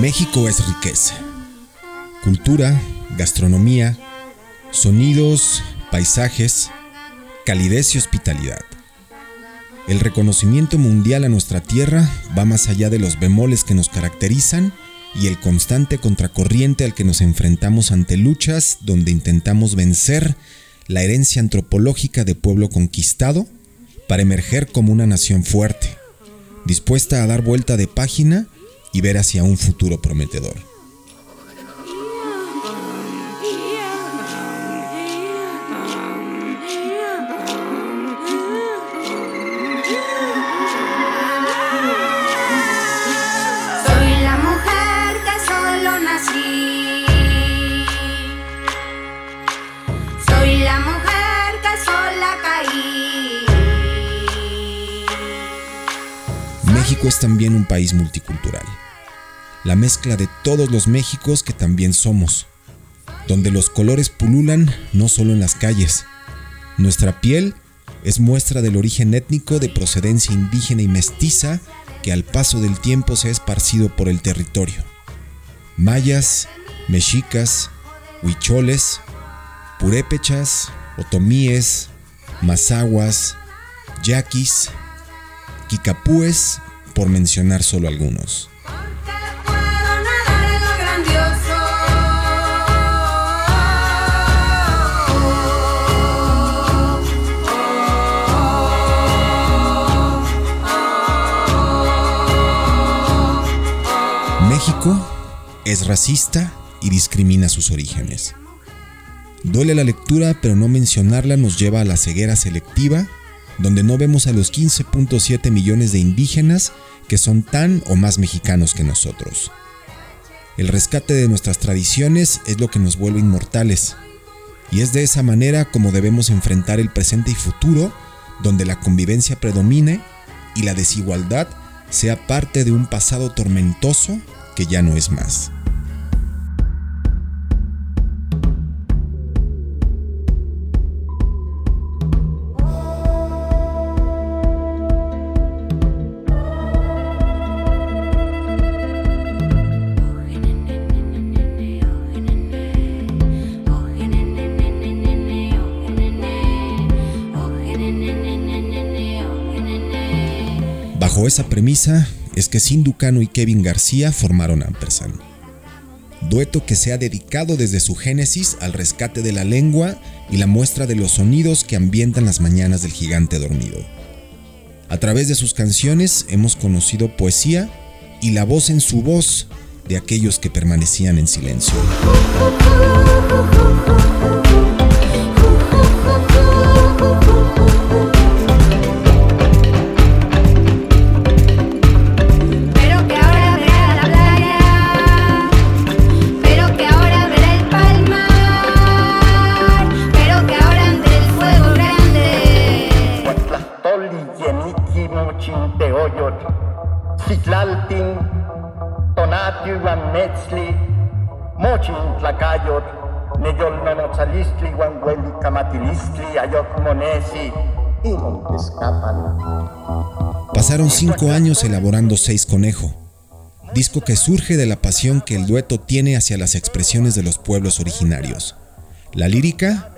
México es riqueza. Cultura, gastronomía, sonidos, paisajes, calidez y hospitalidad. El reconocimiento mundial a nuestra tierra va más allá de los bemoles que nos caracterizan y el constante contracorriente al que nos enfrentamos ante luchas donde intentamos vencer la herencia antropológica de pueblo conquistado para emerger como una nación fuerte, dispuesta a dar vuelta de página y ver hacia un futuro prometedor. Es también un país multicultural, la mezcla de todos los Méxicos que también somos, donde los colores pululan no solo en las calles. Nuestra piel es muestra del origen étnico de procedencia indígena y mestiza que al paso del tiempo se ha esparcido por el territorio. Mayas, mexicas, huicholes, purépechas, otomíes, mazaguas, yaquis, quicapúes, por mencionar solo algunos. México es racista y discrimina sus orígenes. Duele la lectura, pero no mencionarla nos lleva a la ceguera selectiva, donde no vemos a los 15.7 millones de indígenas que son tan o más mexicanos que nosotros. El rescate de nuestras tradiciones es lo que nos vuelve inmortales, y es de esa manera como debemos enfrentar el presente y futuro, donde la convivencia predomine y la desigualdad sea parte de un pasado tormentoso que ya no es más. Bajo esa premisa es que Sinducano y Kevin García formaron Ampersand. Dueto que se ha dedicado desde su génesis al rescate de la lengua y la muestra de los sonidos que ambientan las mañanas del gigante dormido. A través de sus canciones hemos conocido poesía y la voz en su voz de aquellos que permanecían en silencio. Pasaron cinco años elaborando Seis Conejo, disco que surge de la pasión que el dueto tiene hacia las expresiones de los pueblos originarios. La lírica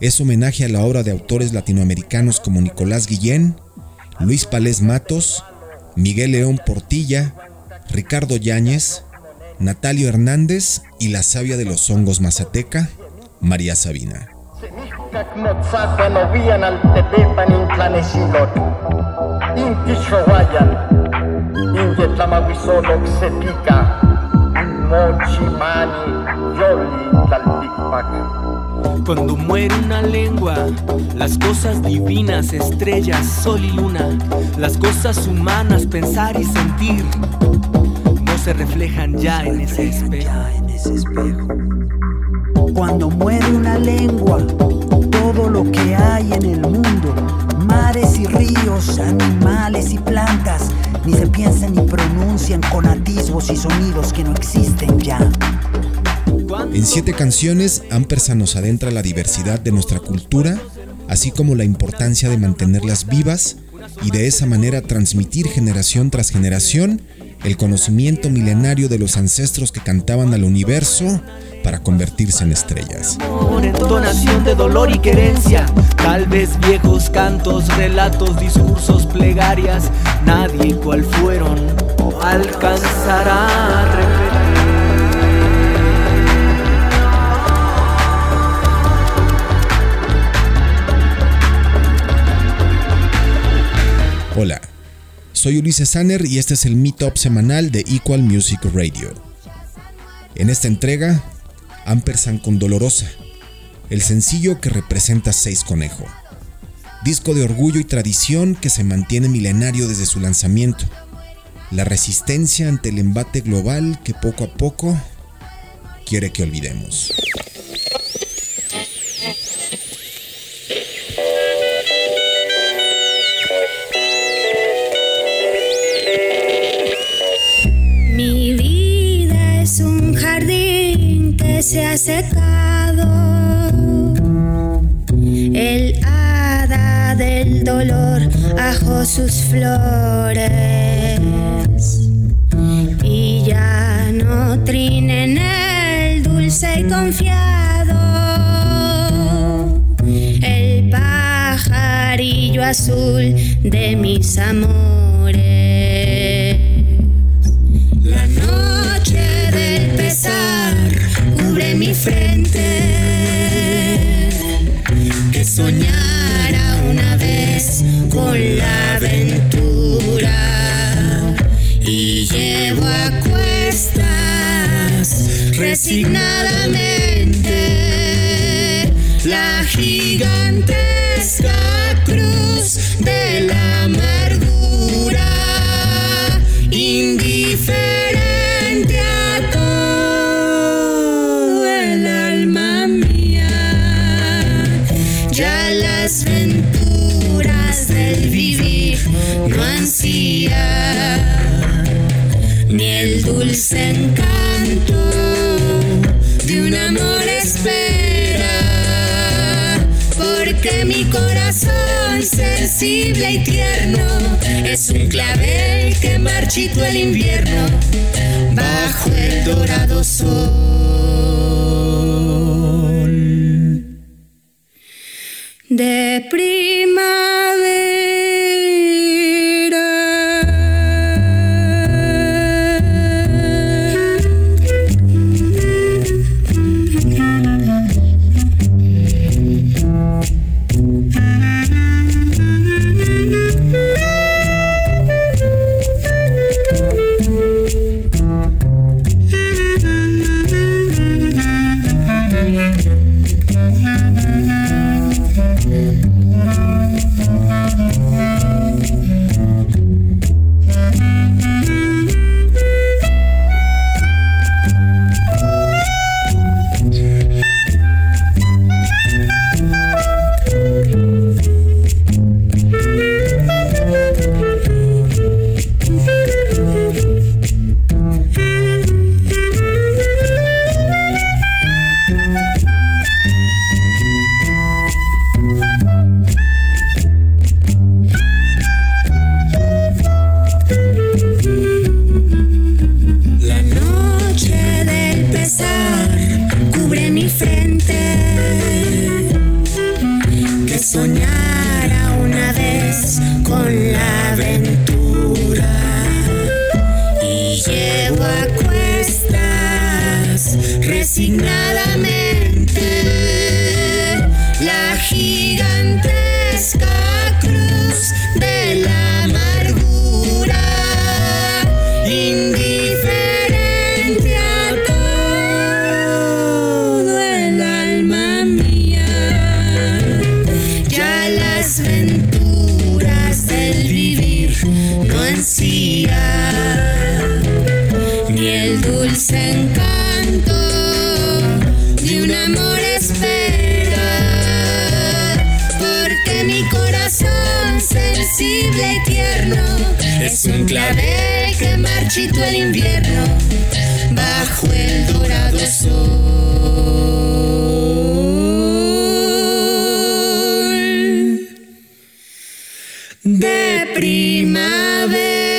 es homenaje a la obra de autores latinoamericanos como Nicolás Guillén, Luis Palés Matos, Miguel León Portilla, Ricardo Yáñez, Natalio Hernández y la sabia de los hongos mazateca, María Sabina. Cuando muere una lengua, las cosas divinas, estrellas, sol y luna, las cosas humanas, pensar y sentir, no se reflejan ya en ese espejo. Cuando muere una lengua, todo lo que hay en el mundo mares y ríos, animales y plantas, ni se piensan ni pronuncian con atisbos y sonidos que no existen ya. En siete canciones, Ampersand nos adentra la diversidad de nuestra cultura, así como la importancia de mantenerlas vivas y de esa manera transmitir generación tras generación el conocimiento milenario de los ancestros que cantaban al universo para convertirse en estrellas. Entonación de dolor y querencia, tal vez viejos cantos, relatos, discursos, plegarias, nadie cual fueron alcanzará a repetir. Soy Ulises Sanner y este es el Meetup semanal de Equal Music Radio. En esta entrega, Ampersand con Dolorosa, el sencillo que representa Seis Conejo, disco de orgullo y tradición que se mantiene milenario desde su lanzamiento, la resistencia ante el embate global que poco a poco quiere que olvidemos. Se ha secado. El hada del dolor ajó sus flores y ya no trinen el dulce y confiado. El pajarillo azul de mis amores. Frente. Que soñara una vez con la aventura. Y llevo a cuestas resignadamente y tierno. Es un clavel que marchito el invierno bajo el dorado sol. De resignadamente la gigantesca Es un clavel que marchito el invierno bajo el dorado sol de primavera.